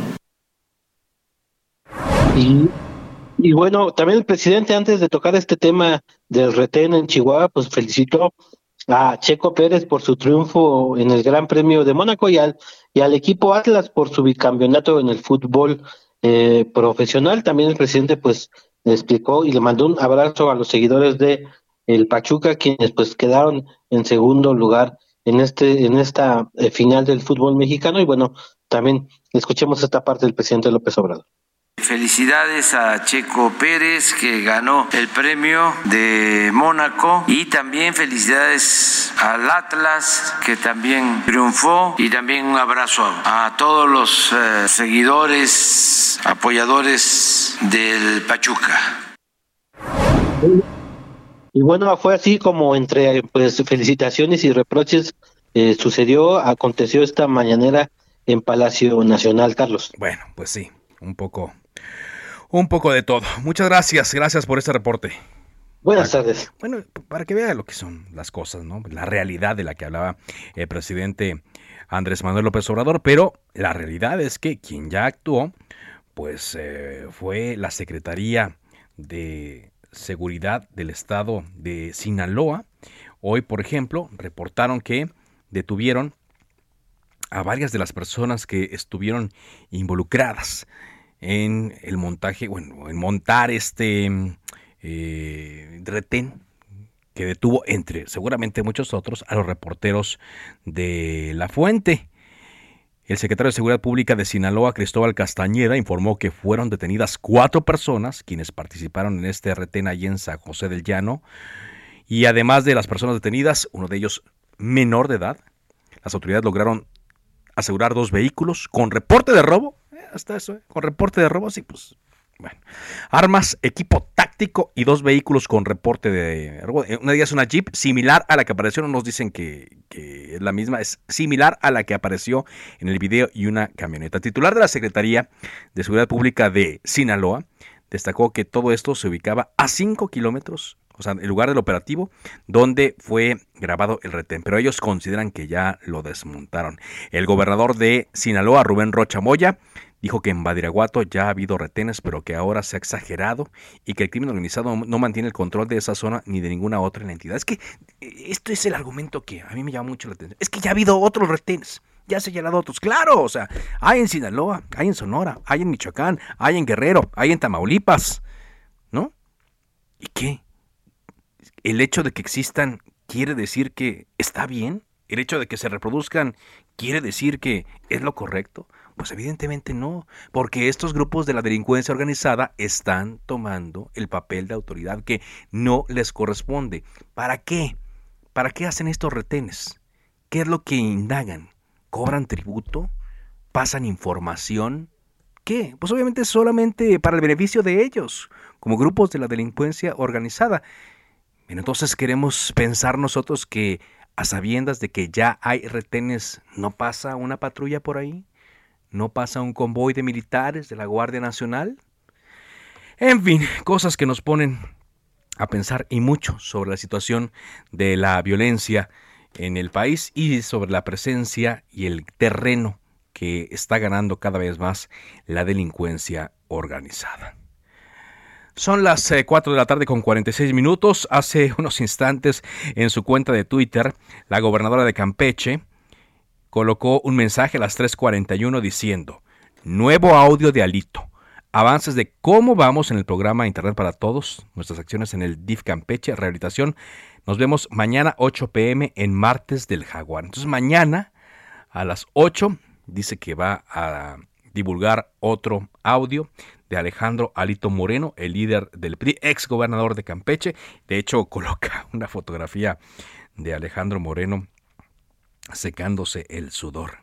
Y, bueno, también el presidente, antes de tocar este tema del retén en Chihuahua, pues felicitó a Checo Pérez por su triunfo en el Gran Premio de Mónaco y al, y al equipo Atlas por su bicampeonato en el fútbol eh, profesional. También el presidente, pues, le explicó y le mandó un abrazo a los seguidores de el Pachuca, quienes pues quedaron en segundo lugar en este en esta eh, final del fútbol mexicano y bueno, también escuchemos esta parte del presidente López Obrador. Felicidades a Checo Pérez que ganó el premio de Mónaco y también felicidades al Atlas que también triunfó y también un abrazo a todos los eh, seguidores, apoyadores del Pachuca. Y bueno, fue así como entre pues felicitaciones y reproches eh, sucedió, aconteció esta mañanera en Palacio Nacional, Carlos. Bueno, pues sí, un poco un poco de todo. Muchas gracias, gracias por este reporte. Buenas tardes. Bueno, para que vea lo que son las cosas, ¿no? La realidad de la que hablaba el presidente Andrés Manuel López Obrador, pero la realidad es que quien ya actuó, pues eh, fue la Secretaría de Seguridad del Estado de Sinaloa. Hoy, por ejemplo, reportaron que detuvieron a varias de las personas que estuvieron involucradas en el montaje, bueno, en montar este eh, retén que detuvo entre seguramente muchos otros a los reporteros de La Fuente. El secretario de Seguridad Pública de Sinaloa, Cristóbal Castañeda, informó que fueron detenidas cuatro personas quienes participaron en este retén allí en San José del Llano. Y además de las personas detenidas, uno de ellos menor de edad, las autoridades lograron asegurar dos vehículos con reporte de robo hasta eso, ¿eh? con reporte de robos y pues bueno, armas, equipo táctico y dos vehículos con reporte de robo. Una de ellas es una Jeep similar a la que apareció, no nos dicen que, que, es la misma, es similar a la que apareció en el video y una camioneta. titular de la Secretaría de Seguridad Pública de Sinaloa destacó que todo esto se ubicaba a 5 kilómetros o sea, el lugar del operativo donde fue grabado el retén, pero ellos consideran que ya lo desmontaron. El gobernador de Sinaloa, Rubén Rocha Moya, dijo que en Badiraguato ya ha habido retenes, pero que ahora se ha exagerado y que el crimen organizado no mantiene el control de esa zona ni de ninguna otra entidad. Es que eh, esto es el argumento que a mí me llama mucho la atención. Es que ya ha habido otros retenes. Ya se ha llenado otros. Claro, o sea, hay en Sinaloa, hay en Sonora, hay en Michoacán, hay en Guerrero, hay en Tamaulipas. ¿No? ¿Y qué? ¿El hecho de que existan quiere decir que está bien? ¿El hecho de que se reproduzcan quiere decir que es lo correcto? Pues evidentemente no, porque estos grupos de la delincuencia organizada están tomando el papel de autoridad que no les corresponde. ¿Para qué? ¿Para qué hacen estos retenes? ¿Qué es lo que indagan? ¿Cobran tributo? ¿Pasan información? ¿Qué? Pues obviamente solamente para el beneficio de ellos, como grupos de la delincuencia organizada. entonces queremos pensar nosotros que a sabiendas de que ya hay retenes, ¿no pasa una patrulla por ahí? ¿No pasa un convoy de militares de la Guardia Nacional? En fin, cosas que nos ponen a pensar y mucho sobre la situación de la violencia en el país y sobre la presencia y el terreno que está ganando cada vez más la delincuencia organizada. Son las 4 eh, de la tarde con 46 minutos. Hace unos instantes en su cuenta de Twitter, la gobernadora de Campeche, colocó un mensaje a las 3.41 diciendo, nuevo audio de Alito, avances de cómo vamos en el programa Internet para Todos, nuestras acciones en el DIF Campeche, rehabilitación. Nos vemos mañana 8 pm en Martes del Jaguar. Entonces mañana a las 8 dice que va a divulgar otro audio de Alejandro Alito Moreno, el líder del PRI, ex gobernador de Campeche. De hecho, coloca una fotografía de Alejandro Moreno secándose el sudor.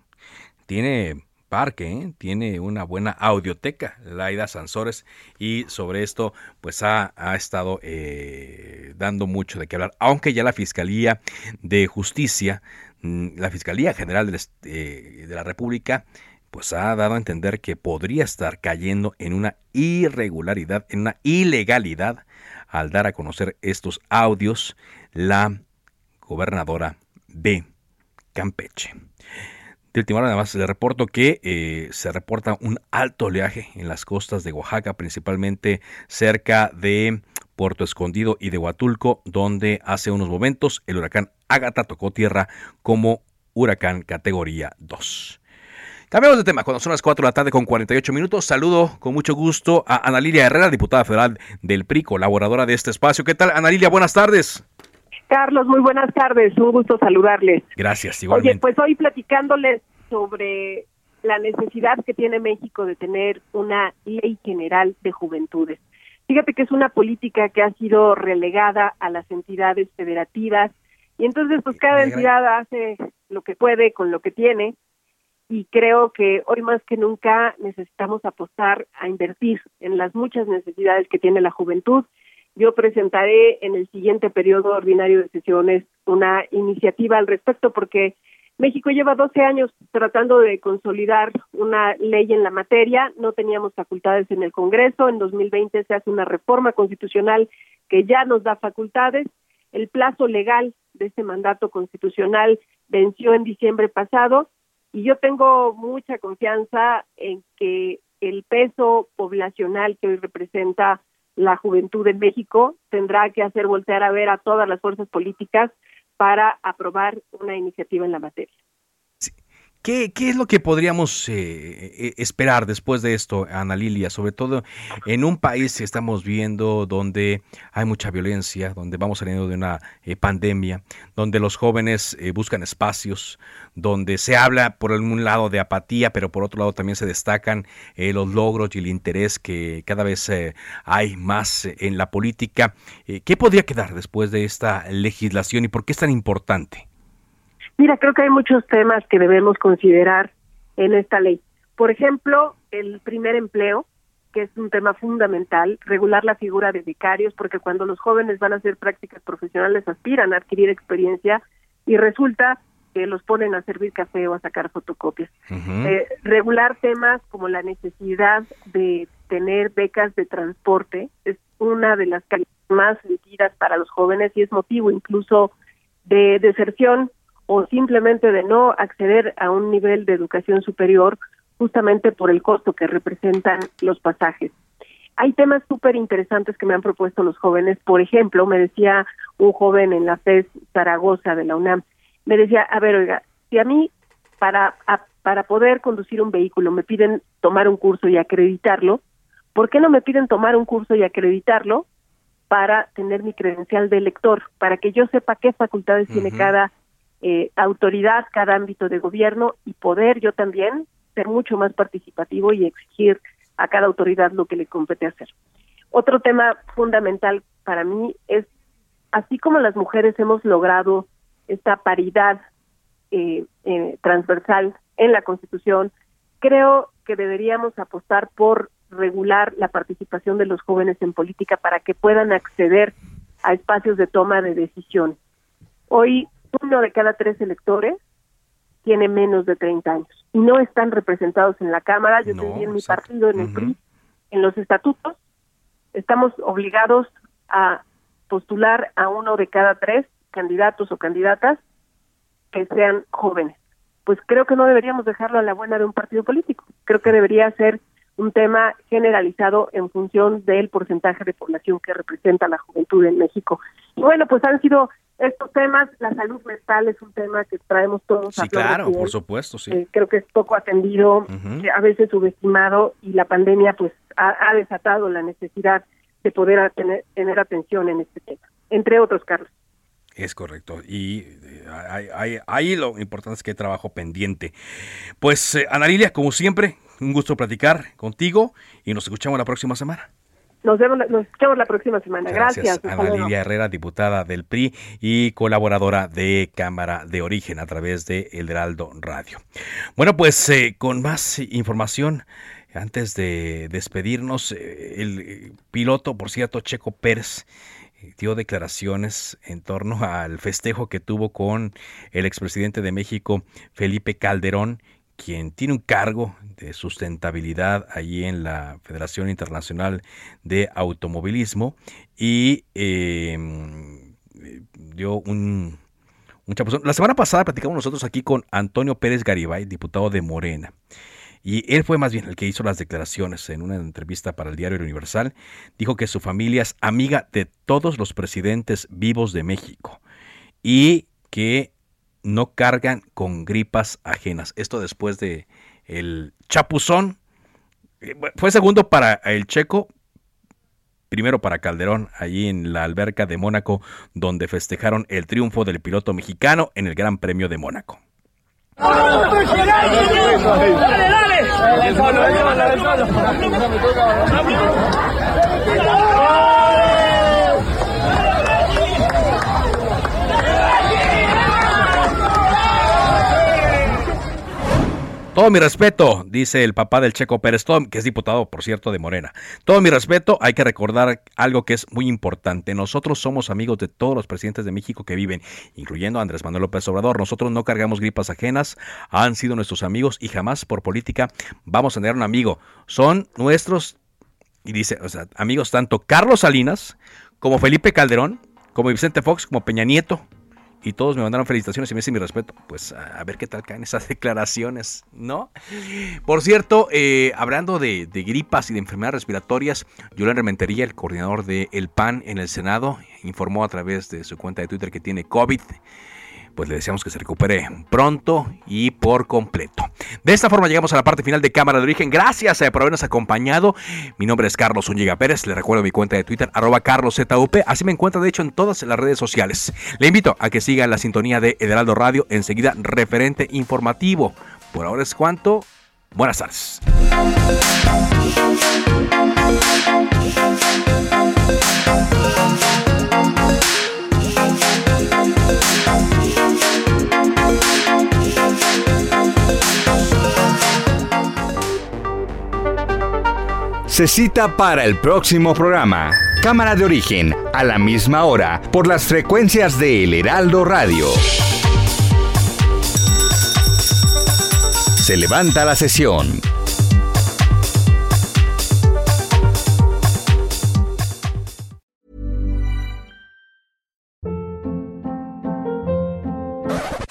Tiene parque, ¿eh? tiene una buena audioteca, Laida Sansores, y sobre esto pues ha, estado eh, dando mucho de qué hablar, aunque ya la Fiscalía de Justicia, mm, la Fiscalía General de, eh, de la República, pues ha dado a entender que podría estar cayendo en una irregularidad, en una ilegalidad, al dar a conocer estos audios la gobernadora de Campeche. De última hora, además, le reporto que eh, se reporta un alto oleaje en las costas de Oaxaca, principalmente cerca de Puerto Escondido y de Huatulco, donde hace unos momentos el huracán Ágata tocó tierra como huracán categoría 2. Cambiamos de tema, cuando son las 4 de la tarde con 48 minutos, saludo con mucho gusto a Ana Lilia Herrera, diputada federal del PRI, colaboradora de este espacio. ¿Qué tal, Ana Lilia? Buenas tardes. Carlos, muy buenas tardes, un gusto saludarles. Gracias, igualmente. Oye, pues hoy platicándoles sobre la necesidad que tiene México de tener una ley general de juventudes. Fíjate que es una política que ha sido relegada a las entidades federativas y entonces pues cada entidad hace lo que puede con lo que tiene y creo que hoy más que nunca necesitamos apostar a invertir en las muchas necesidades que tiene la juventud yo presentaré en el siguiente periodo ordinario de sesiones una iniciativa al respecto porque México lleva 12 años tratando de consolidar una ley en la materia, no teníamos facultades en el Congreso, en 2020 se hace una reforma constitucional que ya nos da facultades, el plazo legal de este mandato constitucional venció en diciembre pasado y yo tengo mucha confianza en que el peso poblacional que hoy representa la juventud en México tendrá que hacer voltear a ver a todas las fuerzas políticas para aprobar una iniciativa en la materia. ¿Qué, ¿Qué, es lo que podríamos eh, eh, esperar después de esto, Ana Lilia? Sobre todo en un país que estamos viendo donde hay mucha violencia, donde vamos saliendo de una eh, pandemia, donde los jóvenes buscan espacios, donde se habla por un lado de apatía, pero por otro lado también se destacan los logros y el interés que cada vez hay más en la política. ¿Qué podría quedar después de esta legislación y por qué es tan importante? Mira, creo que hay muchos temas que debemos considerar en esta ley. Por ejemplo, el primer empleo, que es un tema fundamental, regular la figura de becarios, porque cuando los jóvenes van a hacer prácticas profesionales aspiran a adquirir experiencia y resulta que los ponen a servir café o a sacar fotocopias. Eh, regular temas como la necesidad de tener becas de transporte es una de las más sentidas para los jóvenes y es motivo incluso de deserción o simplemente de no acceder a un nivel de educación superior justamente por el costo que representan los pasajes. Hay temas súper interesantes que me han propuesto los jóvenes. Por ejemplo, me decía un joven en la FES Zaragoza de la UNAM, me decía, a ver, oiga, si a mí para, para poder conducir un vehículo me piden tomar un curso y acreditarlo, ¿por qué no me piden tomar un curso y acreditarlo para tener mi credencial de lector, para que yo sepa qué facultades tiene cada eh, autoridad cada ámbito de gobierno y poder yo también ser mucho más participativo y exigir a cada autoridad lo que le compete hacer. Otro tema fundamental para mí es, así como las mujeres hemos logrado esta paridad eh, eh, transversal en la Constitución, creo que deberíamos apostar por regular la participación de los jóvenes en política para que puedan acceder a espacios de toma de decisión. Hoy uno de cada tres electores tiene menos de 30 años y no están representados en la Cámara. Yo no, en mi partido, en el PRI, en los estatutos, estamos obligados a postular a uno de cada tres candidatos o candidatas que sean jóvenes. Pues creo que no deberíamos dejarlo a la buena de un partido político. Creo que debería ser un tema generalizado en función del porcentaje de población que representa la juventud en México. Y bueno, pues han sido estos temas, la salud mental es un tema que traemos todos. Sí, claro, por supuesto, sí. Eh, creo que es poco atendido, a veces subestimado y la pandemia pues ha, desatado la necesidad de poder tener, tener atención en este tema, entre otros, Carlos. Es correcto. Y eh, ahí lo importante es que hay trabajo pendiente. Pues, eh, Ana Lilia, como siempre, un gusto platicar contigo y nos escuchamos la próxima semana. Nos vemos, nos escuchamos la próxima semana. Gracias. Ana Lilia Herrera, diputada del PRI y colaboradora de Cámara de Origen a través de El Heraldo Radio. Bueno, pues eh, con más información, antes de despedirnos, eh, el piloto, por cierto, Checo Pérez, eh, dio declaraciones en torno al festejo que tuvo con el expresidente de México, Felipe Calderón, quien tiene un cargo de sustentabilidad allí en la Federación Internacional de Automovilismo y em, dio un, un chapuzón. La semana pasada platicamos nosotros aquí con Antonio Pérez Garibay, diputado de Morena. Y él fue más bien el que hizo las declaraciones en una entrevista para el diario Universal. Dijo que su familia es amiga de todos los presidentes vivos de México y que no cargan con gripas ajenas. Esto después de el chapuzón. Eh, fue segundo para el checo, primero para Calderón, allí en la alberca de Mónaco, donde festejaron el triunfo del piloto mexicano en el Gran Premio de Mónaco. Todo mi respeto, dice el papá del Checo Pérez, que es diputado, por cierto, de Morena. Todo mi respeto, hay que recordar algo que es muy importante. Nosotros somos amigos de todos los presidentes de México que viven, incluyendo a Andrés Manuel López Obrador. Nosotros no cargamos gripas ajenas, han sido nuestros amigos y jamás por política vamos a tener un amigo. Son nuestros, y dice, o sea, amigos tanto Carlos Salinas como Felipe Calderón, como Vicente Fox, como Peña Nieto, y todos me mandaron felicitaciones y me dicen mi respeto. Pues a ver qué tal caen esas declaraciones, ¿no? Por cierto, eh, hablando de, gripas y de enfermedades respiratorias, Julián Rementería, el coordinador de El PAN en el Senado, informó a través de su cuenta de Twitter que tiene COVID pues le deseamos que se recupere pronto y por completo. De esta forma llegamos a la parte final de Cámara de Origen. Gracias eh, por habernos acompañado. Mi nombre es Carlos Unyiga Pérez. Le recuerdo mi cuenta de Twitter, arroba carloszup. Así me encuentra, de hecho, en todas las redes sociales. Le invito a que siga la sintonía de Ederaldo Radio. Enseguida, referente informativo. Por ahora es cuanto. Buenas tardes. Se cita para el próximo programa. Cámara de origen, a la misma hora, por las frecuencias de El Heraldo Radio. Se levanta la sesión.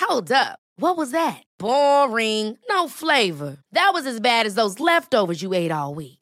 Hold up. What was that? Boring. No flavor. That was as bad as those leftovers you ate all week.